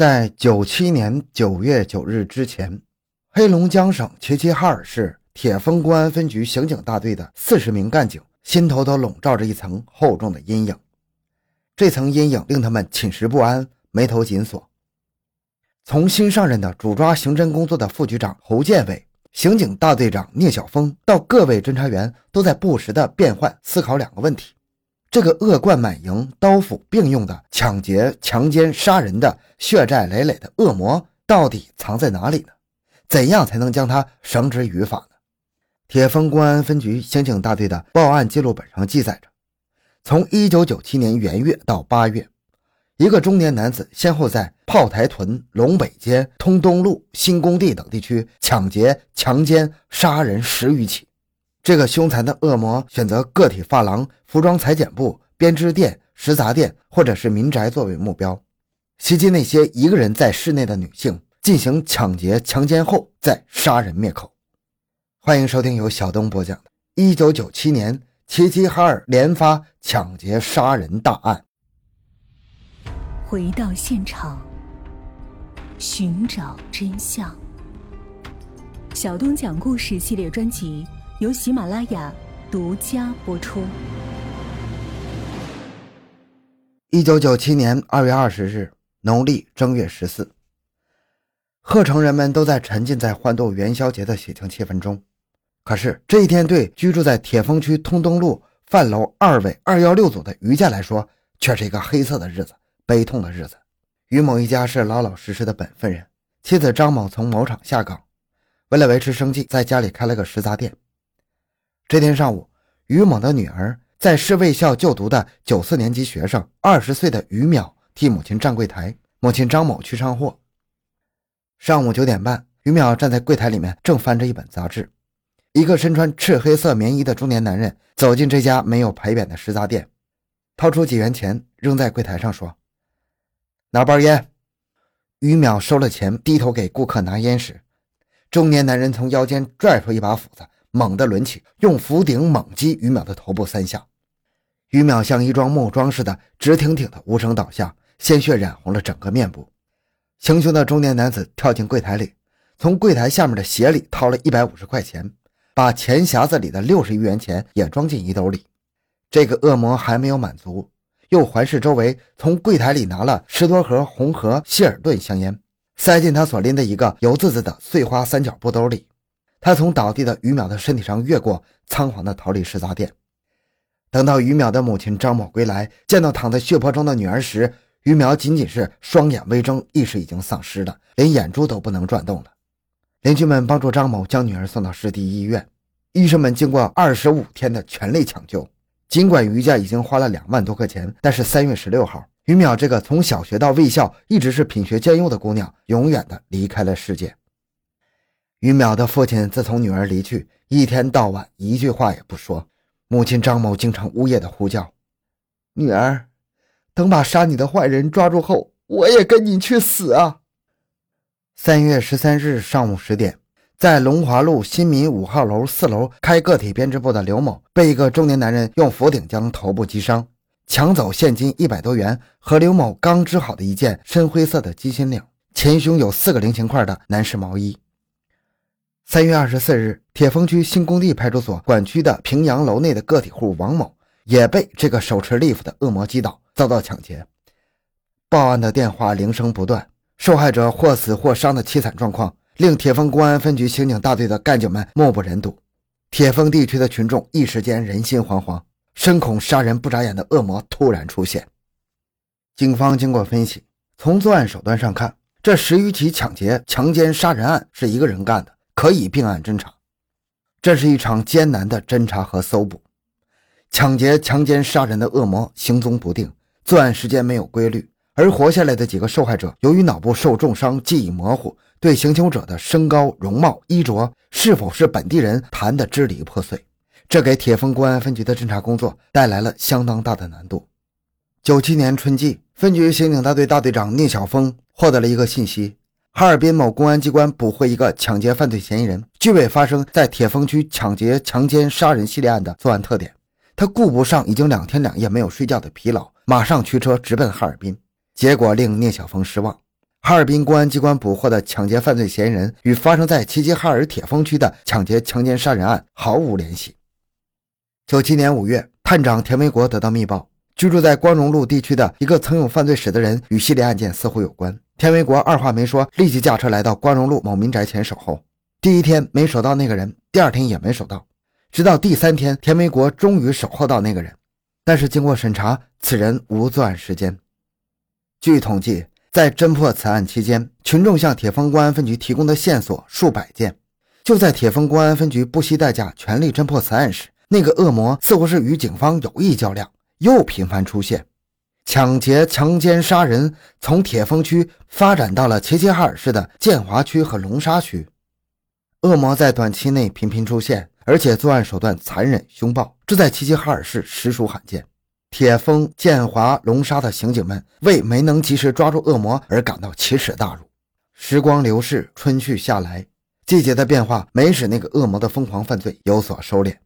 在九七年九月九日之前，黑龙江省齐齐哈尔市铁峰公安分局刑警大队的四十名干警心头都笼罩着一层厚重的阴影，这层阴影令他们寝食不安，眉头紧锁。从新上任的主抓刑侦工作的副局长侯建伟、刑警大队长聂晓峰到各位侦查员，都在不时的变换思考两个问题。这个恶贯满盈、刀斧并用的抢劫、强奸、杀人的血债累累的恶魔到底藏在哪里呢？怎样才能将他绳之于法呢？铁峰公安分局刑警大队的报案记录本上记载着：从1997年元月到八月，一个中年男子先后在炮台屯、龙北街、通东路、新工地等地区抢劫、强奸、杀人十余起。这个凶残的恶魔选择个体发廊、服装裁剪部、编织店、食杂店或者是民宅作为目标，袭击那些一个人在室内的女性，进行抢劫、强奸后再杀人灭口。欢迎收听由小东播讲的《1997年齐齐哈尔连发抢劫杀人大案》。回到现场，寻找真相。小东讲故事系列专辑。由喜马拉雅独家播出。一九九七年二月二十日，农历正月十四，鹤城人们都在沉浸在欢度元宵节的喜庆气氛中。可是这一天，对居住在铁峰区通东路范楼二委二幺六组的于家来说，却是一个黑色的日子，悲痛的日子。于某一家是老老实实的本分人，妻子张某从某厂下岗，为了维持生计，在家里开了个食杂店。这天上午，于某的女儿在市卫校就读的九四年级学生，二十岁的于淼替母亲站柜台，母亲张某去上货。上午九点半，于淼站在柜台里面，正翻着一本杂志。一个身穿赤黑色棉衣的中年男人走进这家没有牌匾的食杂店，掏出几元钱扔在柜台上，说：“拿包烟。”于淼收了钱，低头给顾客拿烟时，中年男人从腰间拽出一把斧子。猛地抡起，用斧顶猛击于淼的头部三下，于淼像一桩木桩似的直挺挺的无声倒下，鲜血染红了整个面部。行凶的中年男子跳进柜台里，从柜台下面的鞋里掏了一百五十块钱，把钱匣子里的六十余元钱也装进衣兜里。这个恶魔还没有满足，又环视周围，从柜台里拿了十多盒红河希尔顿香烟，塞进他所拎的一个油渍渍的碎花三角布兜里。他从倒地的于淼的身体上越过，仓皇地逃离食杂店。等到于淼的母亲张某归来，见到躺在血泊中的女儿时，于淼仅仅是双眼微睁，意识已经丧失了，连眼珠都不能转动了。邻居们帮助张某将女儿送到市第一医院，医生们经过二十五天的全力抢救，尽管于家已经花了两万多块钱，但是三月十六号，于淼这个从小学到卫校一直是品学兼优的姑娘，永远的离开了世界。于淼的父亲自从女儿离去，一天到晚一句话也不说。母亲张某经常呜咽的呼叫：“女儿，等把杀你的坏人抓住后，我也跟你去死啊！”三月十三日上午十点，在龙华路新民五号楼四楼开个体编织部的刘某，被一个中年男人用斧顶将头部击伤，抢走现金一百多元和刘某刚织好的一件深灰色的鸡心领，前胸有四个菱形块的男士毛衣。三月二十四日，铁峰区新工地派出所管区的平阳楼内的个体户王某也被这个手持利斧的恶魔击倒，遭到抢劫。报案的电话铃声不断，受害者或死或伤的凄惨状况令铁峰公安分局刑警大队的干警们目不忍睹。铁峰地区的群众一时间人心惶惶，深恐杀人不眨眼的恶魔突然出现。警方经过分析，从作案手段上看，这十余起抢劫、强奸、杀人案是一个人干的。可以并案侦查，这是一场艰难的侦查和搜捕。抢劫、强奸、杀人的恶魔行踪不定，作案时间没有规律，而活下来的几个受害者由于脑部受重伤，记忆模糊，对行凶者的身高、容貌、衣着是否是本地人谈得支离破碎，这给铁峰公安分局的侦查工作带来了相当大的难度。九七年春季，分局刑警大队大队长聂晓峰获得了一个信息。哈尔滨某公安机关捕获一个抢劫犯罪嫌疑人，具备发生在铁峰区抢劫、强奸、杀人系列案的作案特点。他顾不上已经两天两夜没有睡觉的疲劳，马上驱车直奔哈尔滨。结果令聂小峰失望。哈尔滨公安机关捕获的抢劫犯罪嫌疑人与发生在齐齐哈尔铁峰区的抢劫、强奸、杀人案毫无联系。九七年五月，探长田维国得到密报，居住在光荣路地区的一个曾有犯罪史的人与系列案件似乎有关。田维国二话没说，立即驾车来到光荣路某民宅前守候。第一天没守到那个人，第二天也没守到，直到第三天，田维国终于守候到那个人。但是经过审查，此人无作案时间。据统计。在侦破此案期间，群众向铁峰公安分局提供的线索数百件。就在铁峰公安分局不惜代价全力侦破此案时，那个恶魔似乎是与警方有意较量，又频繁出现，抢劫、强奸、杀人，从铁峰区发展到了齐齐哈尔市的建华区和龙沙区。恶魔在短期内频频出现，而且作案手段残忍凶暴，这在齐齐哈尔市实属罕见。铁峰、建华、龙沙的刑警们为没能及时抓住恶魔而感到奇耻大辱。时光流逝，春去夏来，季节的变化没使那个恶魔的疯狂犯罪有所收敛。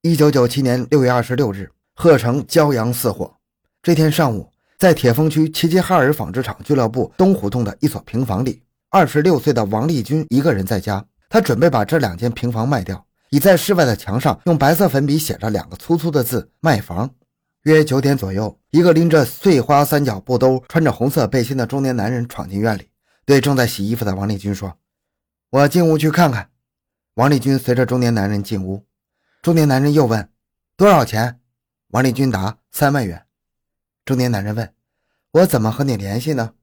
一九九七年六月二十六日，鹤城骄阳似火。这天上午，在铁峰区齐齐哈尔纺织厂俱乐部东胡同的一所平房里，二十六岁的王立军一个人在家，他准备把这两间平房卖掉，已在室外的墙上用白色粉笔写着两个粗粗的字“卖房”。约九点左右，一个拎着碎花三角布兜、穿着红色背心的中年男人闯进院里，对正在洗衣服的王立军说：“我进屋去看看。”王立军随着中年男人进屋。中年男人又问：“多少钱？”王立军答：“三万元。”中年男人问：“我怎么和你联系呢？”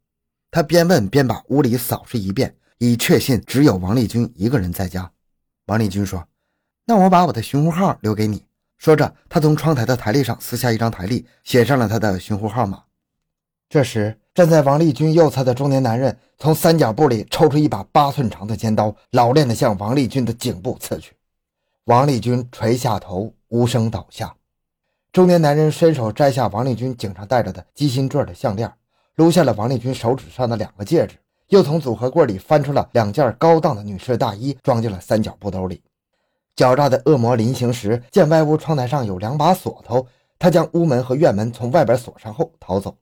他边问边把屋里扫视一遍，以确信只有王立军一个人在家。王立军说：“那我把我的寻呼号留给你。”说着，他从窗台的台历上撕下一张台历，写上了他的寻呼号码。这时，站在王立军右侧的中年男人从三角布里抽出一把八寸长的尖刀，老练地向王立军的颈部刺去。王立军垂下头，无声倒下。中年男人伸手摘下王立军颈上戴着的鸡心坠的项链，撸下了王立军手指上的两个戒指，又从组合柜里翻出了两件高档的女士大衣，装进了三角布兜里。狡诈的恶魔临行时，见外屋窗台上有两把锁头，他将屋门和院门从外边锁上后逃走。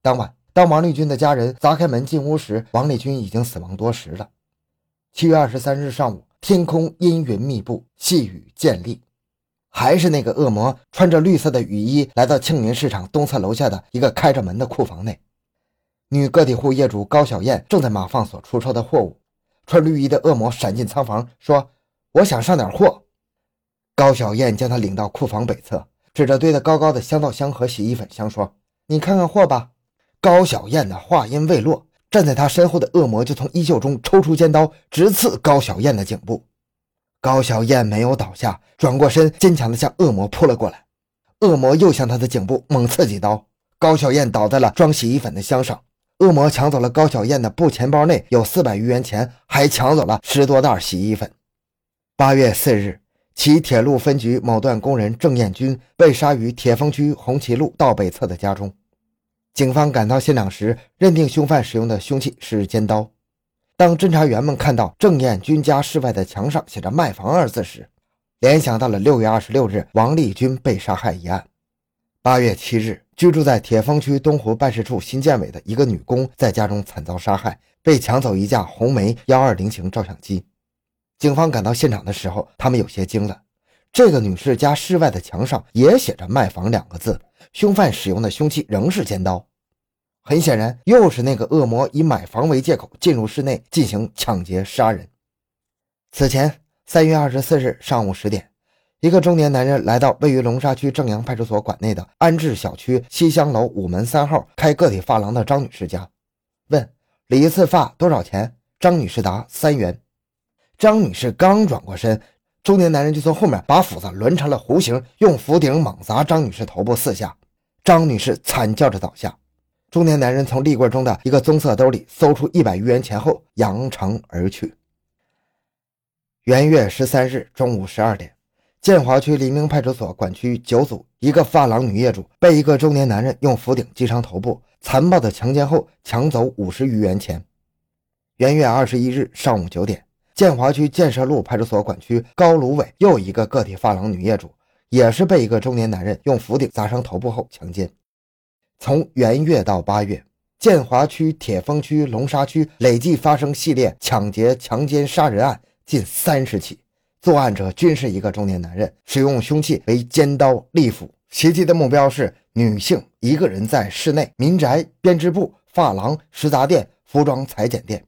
当晚，当王立军的家人砸开门进屋时，王立军已经死亡多时了。七月二十三日上午，天空阴云密布，细雨渐沥，还是那个恶魔穿着绿色的雨衣来到庆云市场东侧楼下的一个开着门的库房内。女个体户业主高小燕正在码放所出售的货物，穿绿衣的恶魔闪进仓房说。我想上点货。高小燕将他领到库房北侧，指着堆得高高的香皂箱和洗衣粉箱说：“你看看货吧。”高小燕的话音未落，站在他身后的恶魔就从衣袖中抽出尖刀，直刺高小燕的颈部。高小燕没有倒下，转过身，坚强地向恶魔扑了过来。恶魔又向他的颈部猛刺几刀，高小燕倒在了装洗衣粉的箱上。恶魔抢走了高小燕的布钱包，内有四百余元钱，还抢走了十多袋洗衣粉。八月四日，其铁路分局某段工人郑彦军被杀于铁峰区红旗路道北侧的家中。警方赶到现场时，认定凶犯使用的凶器是尖刀。当侦查员们看到郑彦军家室外的墙上写着“卖房”二字时，联想到了六月二十六日王立军被杀害一案。八月七日，居住在铁峰区东湖办事处新建委的一个女工在家中惨遭杀害，被抢走一架红梅幺二零型照相机。警方赶到现场的时候，他们有些惊了。这个女士家室外的墙上也写着“卖房”两个字，凶犯使用的凶器仍是尖刀。很显然，又是那个恶魔以买房为借口进入室内进行抢劫杀人。此前，三月二十四日上午十点，一个中年男人来到位于龙沙区正阳派出所管内的安置小区西乡楼五门三号开个体发廊的张女士家，问理一次发多少钱？张女士答：三元。张女士刚转过身，中年男人就从后面把斧子抡成了弧形，用斧顶猛砸张女士头部四下。张女士惨叫着倒下。中年男人从立柜中的一个棕色兜里搜出一百余元钱后扬长而去。元月十三日中午十二点，建华区黎明派出所管区九组一个发廊女业主被一个中年男人用斧顶击伤头部，残暴的强奸后抢走五十余元钱。元月二十一日上午九点。建华区建设路派出所管区高芦苇又一个个体发廊女业主，也是被一个中年男人用斧顶砸伤头部后强奸。从元月到八月，建华区、铁峰区、龙沙区累计发生系列抢劫、强奸、杀人案近三十起，作案者均是一个中年男人，使用凶器为尖刀、利斧，袭击的目标是女性，一个人在室内、民宅、编织布、发廊、食杂店、服装裁剪店。